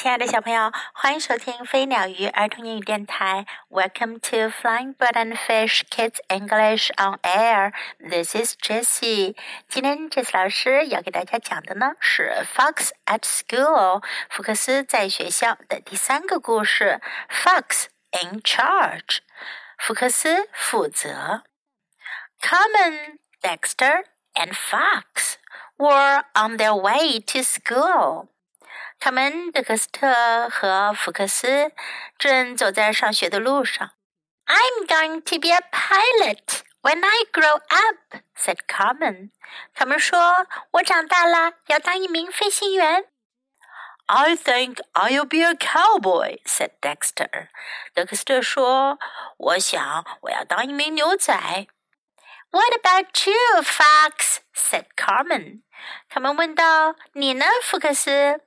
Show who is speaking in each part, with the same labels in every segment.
Speaker 1: 亲爱的小朋友，欢迎收听飞鸟鱼儿童英语电台。Welcome to Flying Bird and Fish Kids English on Air. This is Jessie. 今天 Jessie 老师要给大家讲的呢是《Fox at School》福克斯在学校的第三个故事，《Fox in Charge》福克斯负责。Carmen, Dexter, and Fox were on their way to school. 卡门、德克斯特和福克斯正走在上学的路上。I'm going to be a pilot when I grow up," said Carmen. 卡门说：“我长大了要当一名飞行员。”
Speaker 2: I think I'll be a cowboy," said Dexter.
Speaker 1: 德克斯特说：“我想我要当一名牛仔。” What about you, Fox? said Carmen. 卡门问道：“你呢，福克斯？”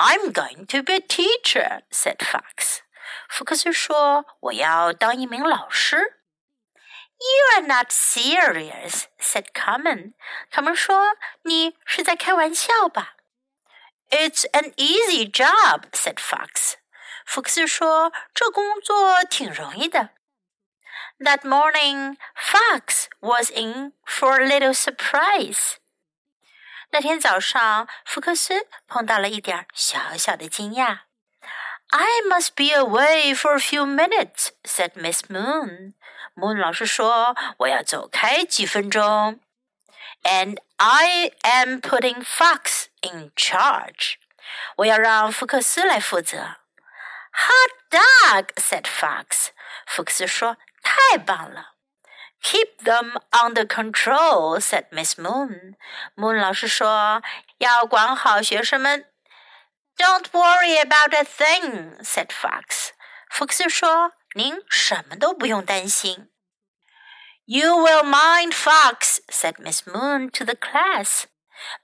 Speaker 2: I'm going to be a teacher," said Fox.
Speaker 1: 福克斯说：“我要当一名老师。” You are not serious," said Carmen. 卡门说：“你是在开玩笑吧？”
Speaker 2: It's an easy job," said Fox.
Speaker 1: 福克斯说：“这工作挺容易的。” That morning, Fox was in for a little surprise. 那天早上，福克斯碰到了一点小小的惊讶。
Speaker 2: I must be away for a few minutes," said Miss Moon.
Speaker 1: Moon 老师说：“我要走开几分钟。”
Speaker 2: And I am putting Fox in charge.
Speaker 1: 我要让福克斯来负责。
Speaker 2: Hot dog," said Fox.
Speaker 1: 福克斯说：“太棒了。”
Speaker 2: Keep them under control," said Miss Moon.
Speaker 1: Moon 老师说要管好学生们。
Speaker 2: Don't worry about a thing," said Fox.
Speaker 1: 福克斯说：“您什么都不用担心。”
Speaker 2: You will mind Fox," said Miss Moon to the class.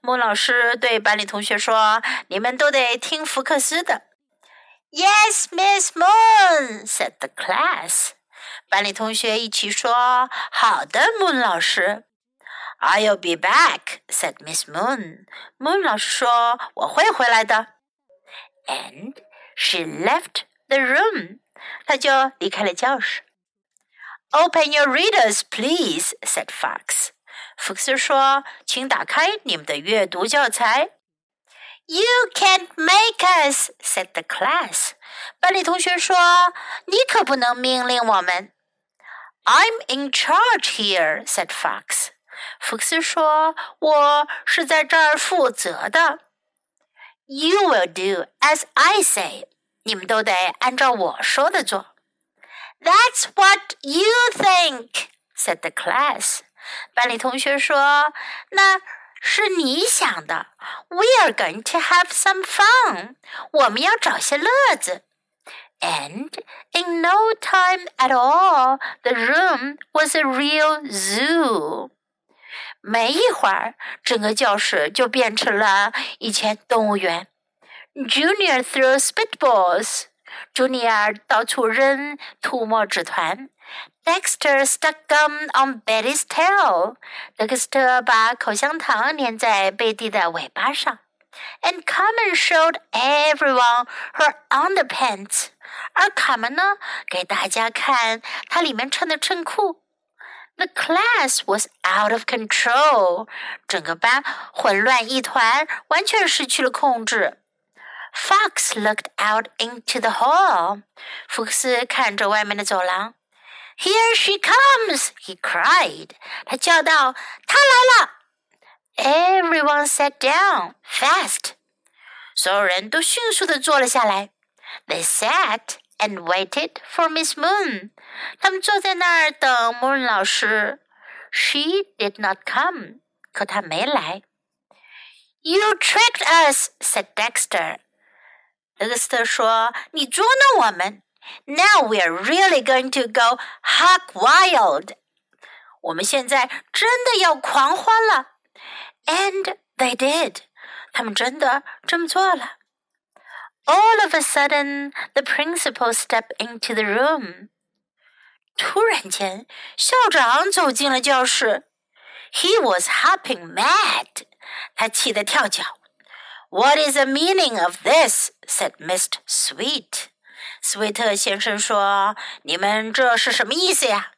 Speaker 1: 莫老师对班里同学说：“你们都得听福克斯的。”
Speaker 2: Yes, Miss Moon," said the class.
Speaker 1: 班里同学一起说：“好的，Moon 老师。”
Speaker 2: I'll be back," said Miss Moon.
Speaker 1: Moon 老师说：“我会回来的。”
Speaker 2: And she left the room.
Speaker 1: 她就离开了教室。
Speaker 2: Open your readers, please," said Fox.
Speaker 1: 福克斯说：“请打开你们的阅读教材。”
Speaker 2: You can't make us," said the class.
Speaker 1: 班里同学说：“你可不能命令我们。”
Speaker 2: I'm in charge here," said Fox.
Speaker 1: 福克斯说：“我是在这儿负责的。”
Speaker 2: You will do as I say.
Speaker 1: 你们都得按照我说的做。
Speaker 2: That's what you think," said the class.
Speaker 1: 班里同学说：“那。”是你想的。We are going to have some fun。我们要找些乐子。 And in no time at all, the room was a real zoo. 没一会儿，整个教室就变成了一间动物园。Junior threw spitballs. Junior 到处扔吐沫纸团。Dexter stuck gum on Betty's tail. 德克斯特把口香糖粘在贝蒂的尾巴上。 And Carmen showed everyone her underpants. 而卡门呢，给大家看她里面穿的衬裤。The class was out of control. 整个班混乱一团，完全失去了控制。Fox looked out into the hall. 福克斯看着外面的走廊。
Speaker 2: here she comes! he cried.
Speaker 1: 他叫道：“她来了！” Everyone sat down fast. 所有人都迅速地坐了下来。They sat and waited for Miss Moon. 他们坐在那儿等 Moon 老师。She did not come. 可她没来。
Speaker 2: You tricked us, said Dexter.
Speaker 1: 德克斯特说：“你捉弄我们。”
Speaker 2: Now we're really going to go hog wild.
Speaker 1: 我们现在真的要狂欢了。 And they did. 他们真的这么做了。All of a sudden, the principal stepped into the room. 突然间，校长走进了教室。
Speaker 2: He was hopping mad.
Speaker 1: 他气得跳脚。 What is the meaning of this? said Mr. Sweet. 斯威特先生说：“你们这是什么意思呀？”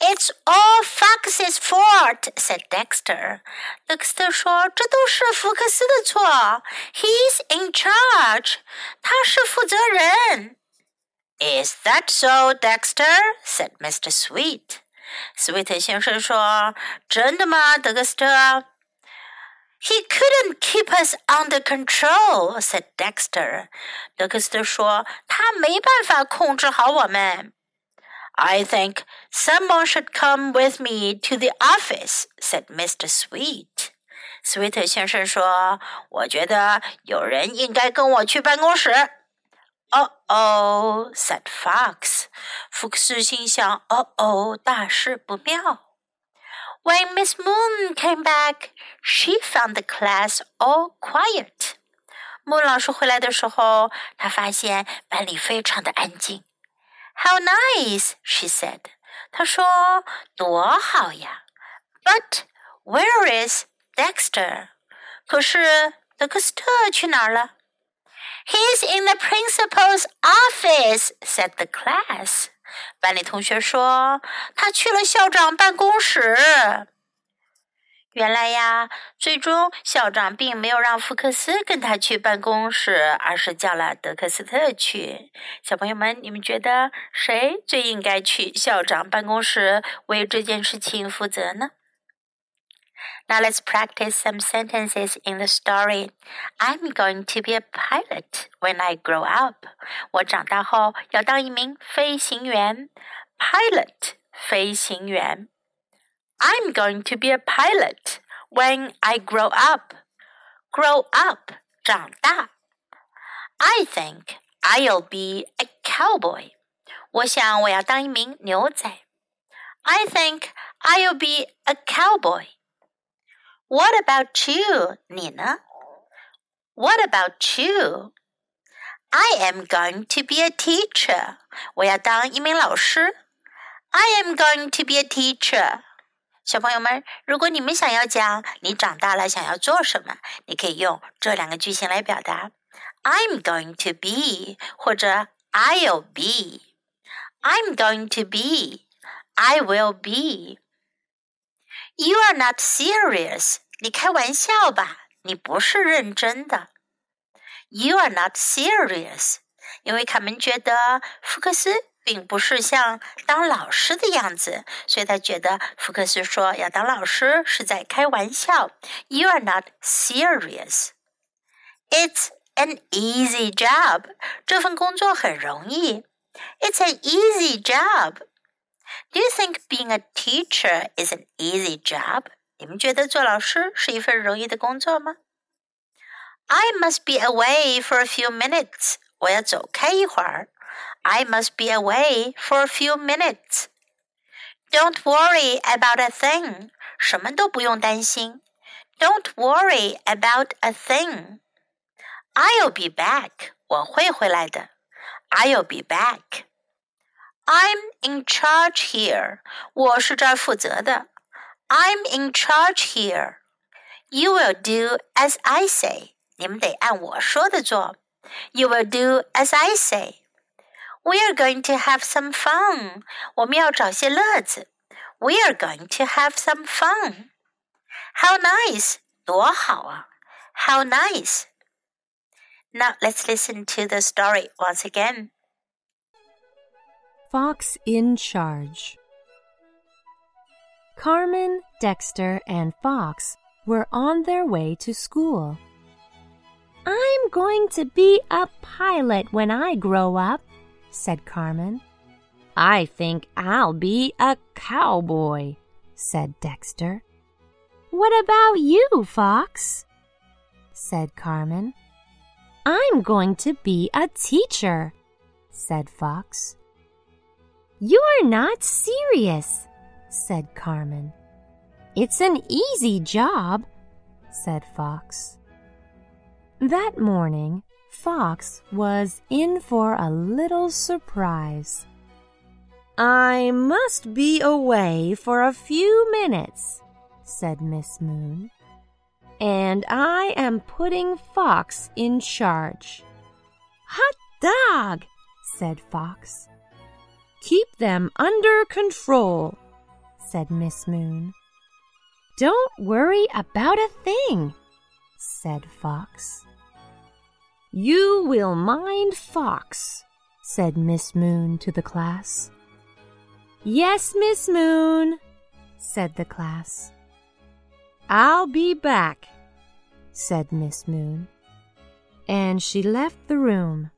Speaker 1: It's all Fox's fault," said Dexter. 德克斯特说：“这都是福克斯的错。He's in charge. 他是负责人。” Is that so, Dexter? said Mr. Sweet. 斯威特先生说：“真的吗，德克斯特？” He couldn't keep us under control," said Dexter. 德克斯特说：“他没办法控制好我们。” I think someone should come with me to the office," said Mr. Sweet. 斯威特先生说：“我觉得有人应该跟我去办公室。” Oh oh," said Fox. 福克斯心想：“哦哦，大事不妙。” When Miss Moon came back, she found the class all quiet. 穆老师回来的时候，她发现班里非常的安静。 How nice, she said. 她说：“多好呀。” But where is Dexter? 可是德克斯特去哪儿了？He's in the principal's office, said the class. 班里同学说他去了校长办公室。 原来呀，最终校长并没有让福克斯跟他去办公室，而是叫了德克斯特去。小朋友们，你们觉得谁最应该去校长办公室为这件事情负责呢？Now let's practice some sentences in the story. I'm going to be a pilot when I grow up. 我长大后要当一名飞行员。Pilot，飞行员。I'm going to be a pilot when I grow up. Grow up，长大。I think I'll be a cowboy. 我想我要当一名牛仔。I think I'll be a cowboy. What about you? 你呢？What about you? I am going to be a teacher. 我要当一名老师。I am going to be a teacher. 小朋友们，如果你们想要讲你长大了想要做什么，你可以用这两个句型来表达：I'm going to be，或者 I'll be。I'm going to be. I will be. You are not serious. 你开玩笑吧？你不是认真的。You are not serious，因为卡门觉得福克斯并不是像当老师的样子，所以他觉得福克斯说要当老师是在开玩笑。You are not serious. It's an easy job. 这份工作很容易。It's an easy job. Do you think being a teacher is an easy job? 你们觉得做老师是一份容易的工作吗？I must be away for a few minutes. 我要走开一会儿。I must be away for a few minutes. Don't worry about a thing. 什么都不用担心。Don't worry about a thing. I'll be back. 我会回来的。I'll be back. I'm in charge here. 我是这儿负责的。I'm in charge here. You will do as I say. 你们得按我说的做。You will do as I say. We are going to have some fun. 我们要找些乐子。We are going to have some fun. How nice! 多好啊！How nice! Now let's listen to the story once again.
Speaker 3: Fox in Charge. Carmen, Dexter, and Fox were on their way to school. I'm going to be a pilot when I grow up, said Carmen. I think I'll be a cowboy, said Dexter. What about you, Fox? said Carmen. I'm going to be a teacher, said Fox. You're not serious, said Carmen. It's an easy job, said Fox. That morning, Fox was in for a little surprise. I must be away for a few minutes, said Miss Moon. and I am putting Fox in charge. Hot dog, said Fox. Keep them under control, said Miss Moon. Don't worry about a thing, said Fox. You will mind Fox, said Miss Moon to the class. Yes, Miss Moon, said the class. I'll be back, said Miss Moon. And she left the room.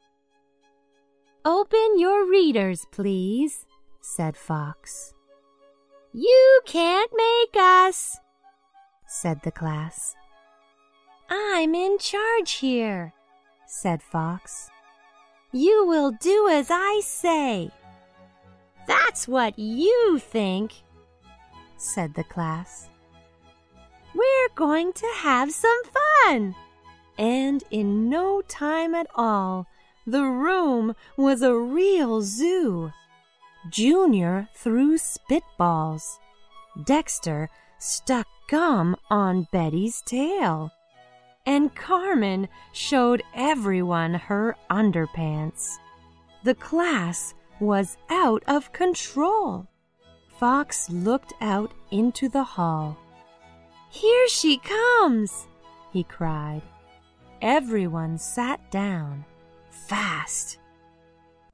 Speaker 3: Open your readers, please, said Fox. You can't make us, said the class. I'm in charge here, said Fox. You will do as I say. That's what you think, said the class. We're going to have some fun. And in no time at all, the room was a real zoo. Junior threw spitballs. Dexter stuck gum on Betty's tail. And Carmen showed everyone her underpants. The class was out of control. Fox looked out into the hall. Here she comes, he cried. Everyone sat down, fast.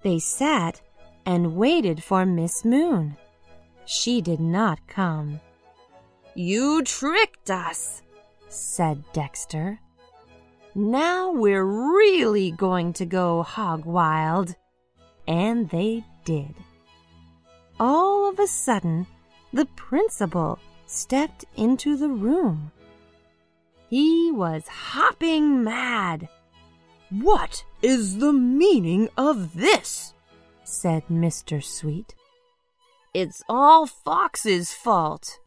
Speaker 3: They sat and waited for Miss Moon. She did not come. You tricked us, said Dexter. Now we're really going to go hog wild. And they did. All of a sudden, the principal stepped into the room. He was hopping mad. What is the meaning of this? said Mr. Sweet. It's all Fox's fault,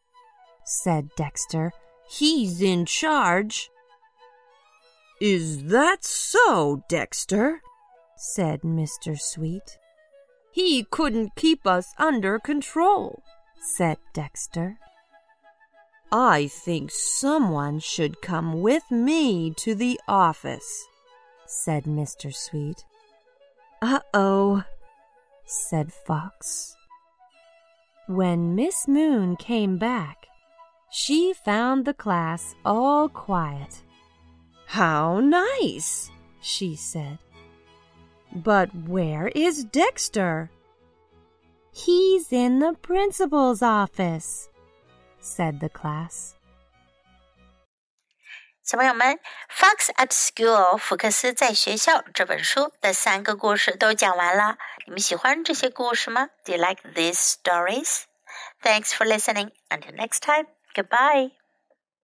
Speaker 3: said Dexter. He's in charge. Is that so, Dexter? said Mr. Sweet. He couldn't keep us under control, said Dexter. I think someone should come with me to the office, said Mr. Sweet. Uh oh, said Fox. When Miss Moon came back, she found the class all quiet. How nice, she said. But where is Dexter? He's in the principal's office, said the class.
Speaker 1: 小朋友们，《Fox at School》福克斯在学校这本书的三个故事都讲完了。你们喜欢这些故事吗？Do you like these stories? Thanks for listening. Until next time. Goodbye.